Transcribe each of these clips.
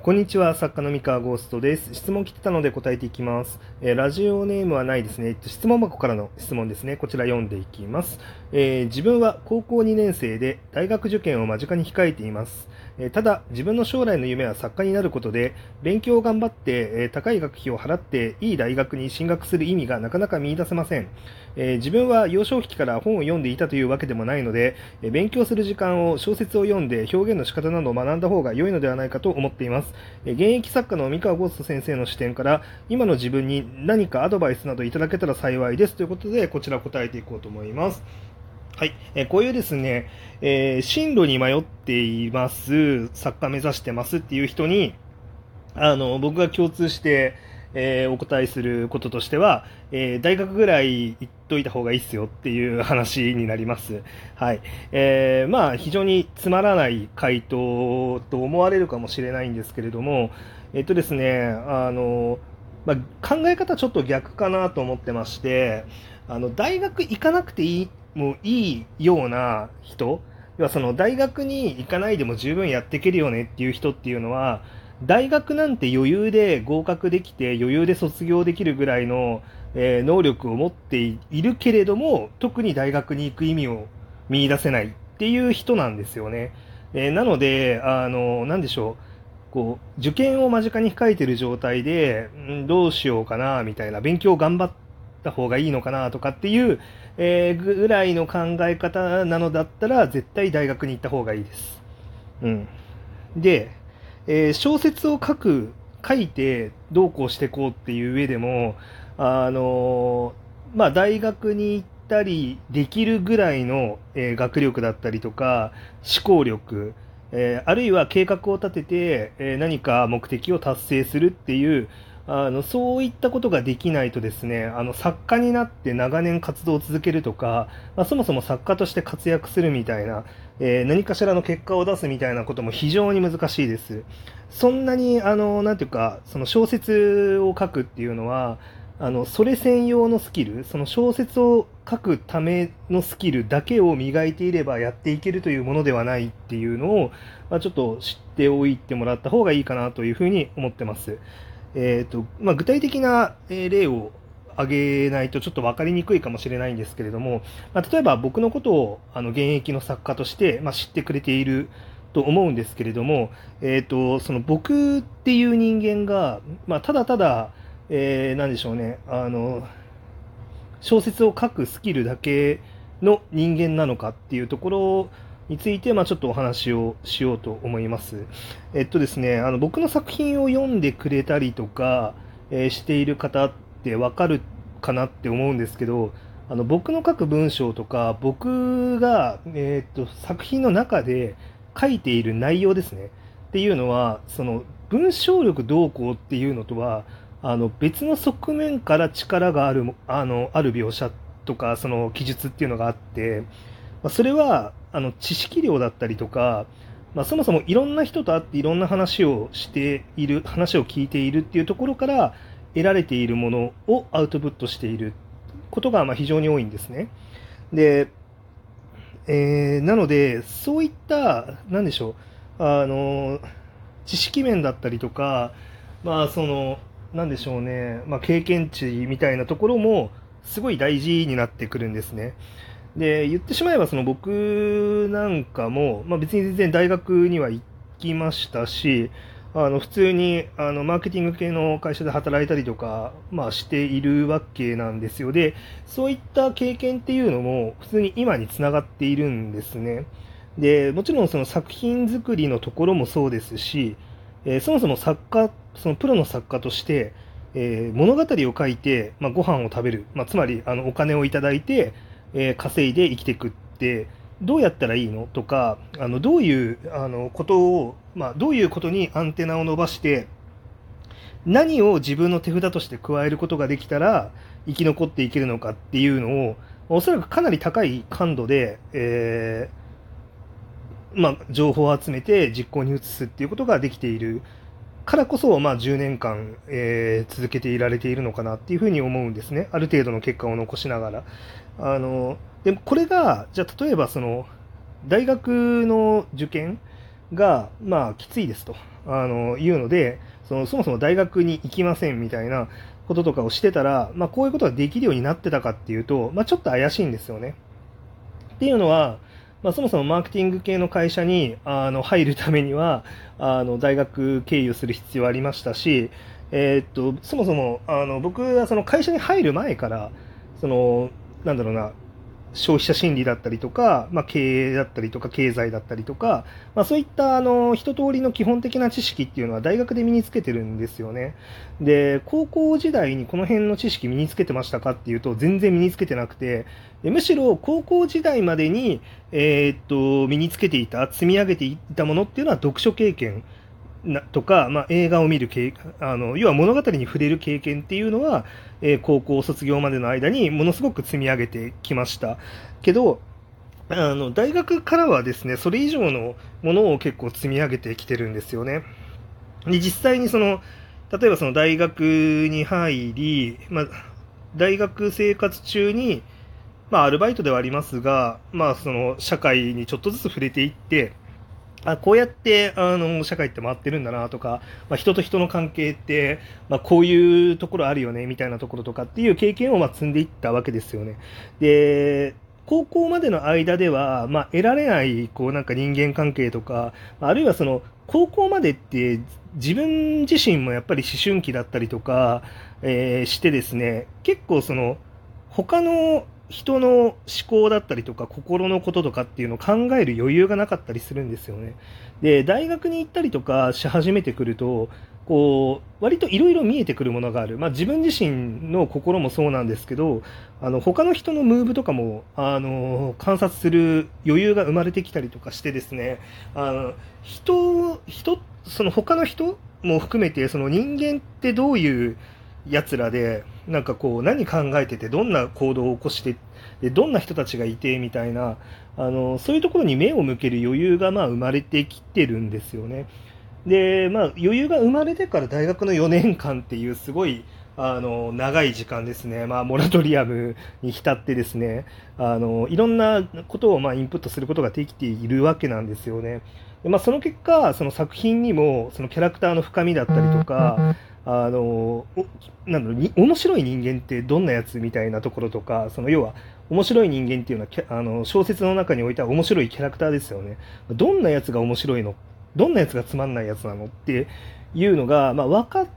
こんにちは、作家の三河ゴーストです。質問来てたので答えていきます。えー、ラジオネームはないですね。質問箱からの質問ですね。こちら読んでいきます。えー、自分は高校2年生で大学受験を間近に控えています。え、ただ、自分の将来の夢は作家になることで、勉強を頑張って、え高い学費を払っていい大学に進学する意味がなかなか見出せません。え自分は幼少期から本を読んでいたというわけでもないので、え勉強する時間を小説を読んで表現の仕方などを学んだ方が良いのではないかと思っています。え現役作家の三河ゴースト先生の視点から、今の自分に何かアドバイスなどいただけたら幸いですということで、こちら答えていこうと思います。はい。えこういうですね、えー、進路に迷っています、作家目指してますっていう人に、あの、僕が共通して、えー、お答えすることとしては、えー、大学ぐらい行っといた方がいいっすよっていう話になります。はい。えー、まあ、非常につまらない回答と思われるかもしれないんですけれども、えっとですね、あの、まあ、考え方ちょっと逆かなと思ってまして、あの、大学行かなくていい、もういいような人、要はその大学に行かないでも十分やっていけるよねっていう人っていうのは、大学なんて余裕で合格できて余裕で卒業できるぐらいの、えー、能力を持っているけれども特に大学に行く意味を見出せないっていう人なんですよね。えー、なので、あの、なんでしょう。こう、受験を間近に控えてる状態で、んどうしようかな、みたいな、勉強頑張った方がいいのかな、とかっていう、えー、ぐらいの考え方なのだったら、絶対大学に行った方がいいです。うん。で、えー、小説を書く、書いてどうこうしていこうっていう上でも、あのー、まあ、大学に行ったりできるぐらいの、えー、学力だったりとか、思考力、えあるいは計画を立てて、え何か目的を達成するっていう、あのそういったことができないとですねあの作家になって長年活動を続けるとか、まあ、そもそも作家として活躍するみたいな、えー、何かしらの結果を出すみたいなことも非常に難しいです。そんなにあのなんていうかその小説を書くっていうのはあのそれ専用のスキルその小説を書くためのスキルだけを磨いていればやっていけるというものではないっていうのを、まあ、ちょっと知っておいてもらった方がいいかなというふうに思ってます。えーとまあ、具体的な例を挙げないとちょっと分かりにくいかもしれないんですけれども、まあ、例えば僕のことをあの現役の作家として、ま、知ってくれていると思うんですけれども、えーと、その僕っていう人間が、ま、ただただ、えー、なんでしょうねあの小説を書くスキルだけの人間なのかっていうところについて、まあ、ちょっとお話をしようと思います。えっとですね、あの僕の作品を読んでくれたりとか、えー、している方ってわかるかなって思うんですけど、あの僕の書く文章とか、僕が、えー、っと作品の中で書いている内容ですね。っていうのは、その文章力どうこうっていうのとは、あの別の側面から力があるあのある描写とかその記述っていうのがあって、まあ、それはあの知識量だったりとか、まあ、そもそもいろんな人と会っていろんな話をしている話を聞いているっていうところから得られているものをアウトプットしていることがま非常に多いんですね。で、えー、なのでそういった何でしょうあの知識面だったりとかまあその何でしょうね、まあ、経験値みたいなところもすごい大事になってくるんですね。で、言ってしまえば、その僕なんかも、まあ、別に全然大学には行きましたし、あの普通にあのマーケティング系の会社で働いたりとか、まあ、しているわけなんですよ。で、そういった経験っていうのも普通に今につながっているんですね。で、もちろんその作品作りのところもそうですし、えー、そもそも作家、そのプロの作家として、えー、物語を書いて、まあ、ご飯を食べる、まあ、つまりあのお金をいただいて、えー、稼いで生きていくってどうやったらいいの？とかあのどういうあのことを、まあ、どういうことにアンテナを伸ばして何を自分の手札として加えることができたら生き残っていけるのかっていうのをおそらくかなり高い感度で、え、まあ、情報を集めて実行に移すっていうことができているからこそ、まあ、10年間、えー、続けていられているのかなっていうふうに思うんですね。ある程度の結果を残しながら。あの、でもこれが、じゃあ例えばその、大学の受験が、まあ、きついですとあの言うのでその、そもそも大学に行きませんみたいなこととかをしてたら、まあ、こういうことができるようになってたかっていうと、まあ、ちょっと怪しいんですよね。っていうのは、まあ、そもそもマーケティング系の会社にあの入るためにはあの大学経由する必要ありましたし、えー、っとそもそもあの僕はその会社に入る前からそのなんだろうな消費者心理だったりとか、まあ、経営だったりとか経済だったりとか、まあ、そういったあの一通りの基本的な知識っていうのは大学で身につけてるんですよね。で高校時代にこの辺の知識身につけてましたかっていうと全然身につけてなくてむしろ高校時代までに、えー、っと身につけていた積み上げていたものっていうのは読書経験なとか、まあ、映画を見る経あの要は物語に触れる経験っていうのは、えー、高校卒業までの間にものすごく積み上げてきましたけどあの大学からはですねそれ以上のものを結構積み上げてきてるんですよね。で実際にその例えばその大学に入り、まあ、大学生活中に、まあ、アルバイトではありますが、まあ、その社会にちょっとずつ触れていってあこうやってあの社会って回ってるんだなとか、まあ、人と人の関係って、まあ、こういうところあるよねみたいなところとかっていう経験をまあ積んでいったわけですよね。で高校までの間では、まあ、得られないこうなんか人間関係とかあるいはその高校までって自分自身もやっぱり思春期だったりとか、えー、してですね結構その他の人の思考だったりとか心のこととかっていうのを考える余裕がなかったりするんですよね。で大学に行ったりとかし始めてくるとこう割といろいろ見えてくるものがある、まあ、自分自身の心もそうなんですけどあの他の人のムーブとかもあの観察する余裕が生まれてきたりとかしてですねあの人人その他の人も含めてその人間ってどういうやつらでなんかこう何考えててどんな行動を起こしてでどんな人たちがいてみたいなあのそういうところに目を向ける余裕がまあ生まれてきてるんですよね。でまあ、余裕が生まれてから大学の4年間っていうすごいあの長い時間ですね、まあ、モラトリアムに浸ってですねあのいろんなことをまあインプットすることができているわけなんですよね。でまあ、その結果、その作品にもそのキャラクターの深みだったりとか、あのなんだろう面白い人間ってどんなやつみたいなところとかその要は面白い人間っていうのはあの小説の中においては面白いキャラクターですよね。どんなやつが面白いの？どんなやつがつまんないやつなの？っていうのが、まあ、分かって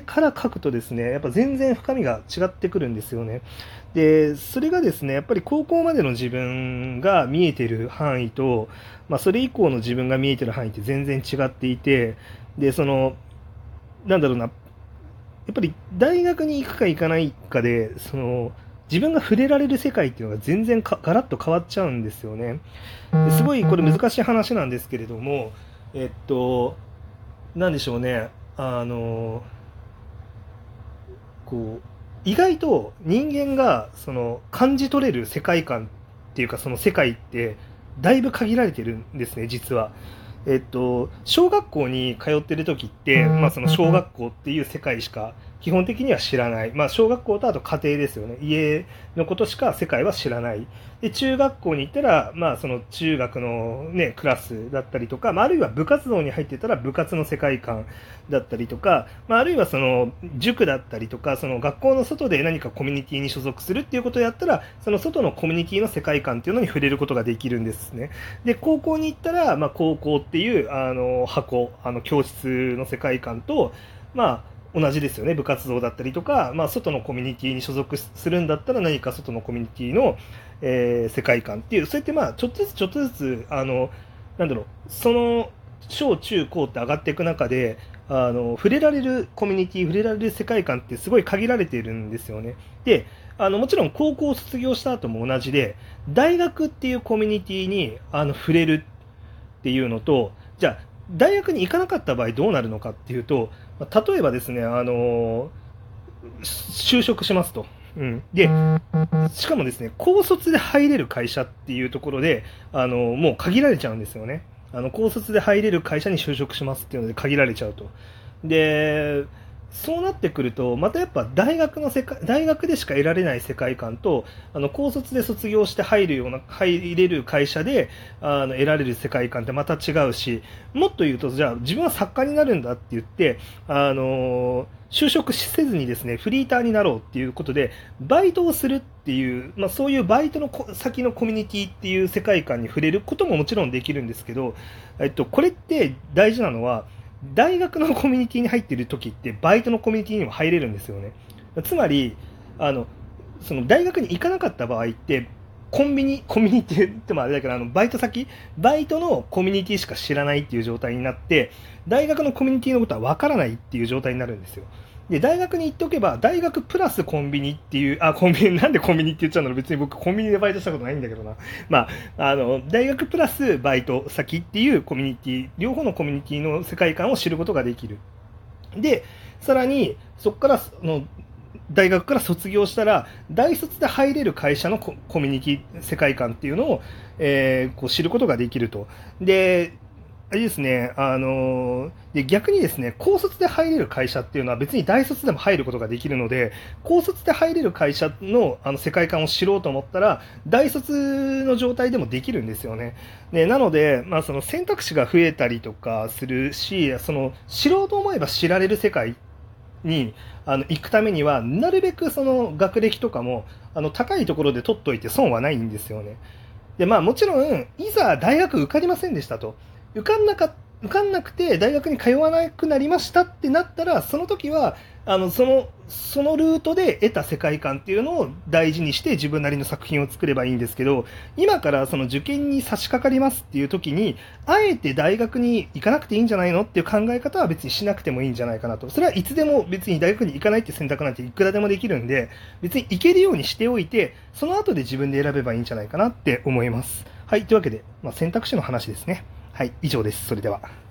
から書くとですねやっぱ全然深みが違ってくるんですよねでそれがですねやっぱり高校までの自分が見えてる範囲と、まあ、それ以降の自分が見えてる範囲って全然違っていてでそのなんだろうなやっぱり大学に行くか行かないかで、その、自分が触れられる世界っていうのが全然かガラッと変わっちゃうんですよね。ですごいこれ難しい話なんですけれども、えっと、なんでしょうね、あの、こう、意外と人間がその感じ取れる世界観っていうかその世界ってだいぶ限られてるんですね、実は。えっと、小学校に通ってる時って、まあ、その小学校っていう世界しか基本的には知らない。まあ、小学校とあと家庭ですよね。家のことしか世界は知らない。で、中学校に行ったら、まあ、その中学のね、クラスだったりとか、まあ、あるいは部活動に入ってたら部活の世界観だったりとか、まあ、あるいはその塾だったりとか、その学校の外で何かコミュニティに所属するっていうことをやったら、その外のコミュニティの世界観っていうのに触れることができるんですね。で、高校に行ったら、まあ、高校っていう、あの、箱、あの、教室の世界観と、まあ、同じですよね部活動だったりとか、まあ、外のコミュニティに所属するんだったら何か外のコミュニティの、えー、世界観っていうそうやってまあちょっとずつちょっとずつあのなんだろうその小中高って上がっていく中であの触れられるコミュニティ触れられる世界観ってすごい限られているんですよね。であのもちろん高校を卒業した後も同じで大学っていうコミュニティにあの触れるっていうのとじゃあ大学に行かなかった場合どうなるのかっていうと例えばですね、あの就職しますと。うん、でしかもですね高卒で入れる会社っていうところであのもう限られちゃうんですよね。あの高卒で入れる会社に就職しますっていうので限られちゃうと。でそうなってくると、またやっぱ大学の世界、大学でしか得られない世界観と、あの、高卒で卒業して入るような、入れる会社で、あの、得られる世界観ってまた違うし、もっと言うと、じゃあ自分は作家になるんだって言って、あの就職せずにですね、フリーターになろうっていうことで、バイトをするっていう、まあそういうバイトの先のコミュニティっていう世界観に触れることももちろんできるんですけど、えっと、これって大事なのは、大学のコミュニティに入ってる時ってバイトのコミュニティにも入れるんですよね。つまりあのその大学に行かなかった場合ってコンビニコミュニティってもあれだけどあのバイト先バイトのコミュニティしか知らないっていう状態になって大学のコミュニティのことはわからないっていう状態になるんですよ。で、大学に行っておけば、大学プラスコンビニっていう、あ、コンビニ、なんでコンビニって言っちゃうの？別に僕コンビニでバイトしたことないんだけどな。まあ、あの、大学プラスバイト先っていうコミュニティ、両方のコミュニティの世界観を知ることができる。で、さらに、そこからの、大学から卒業したら、大卒で入れる会社のコミュニティ世界観っていうのを、えー、こう知ることができると。で、あれですね、あので逆にですね、高卒で入れる会社っていうのは別に大卒でも入ることができるので、高卒で入れる会社のあの世界観を知ろうと思ったら、大卒の状態でもできるんですよね。でなので、まあ、その選択肢が増えたりとかするし、その知ろうと思えば知られる世界にあの行くためには、なるべくその学歴とかもあの高いところで取っといて損はないんですよね。でまあ、もちろん、いざ大学受かりませんでしたと。受かんなか受かんなくて大学に通わなくなりましたってなったらその時はあのそのそのルートで得た世界観っていうのを大事にして自分なりの作品を作ればいいんですけど今からその受験に差し掛かりますっていう時にあえて大学に行かなくていいんじゃないのっていう考え方は別にしなくてもいいんじゃないかなとそれはいつでも別に大学に行かないって選択なんていくらでもできるんで別に行けるようにしておいてその後で自分で選べばいいんじゃないかなって思います。はい、というわけで、まあ、選択肢の話ですね。はい、以上です。それでは。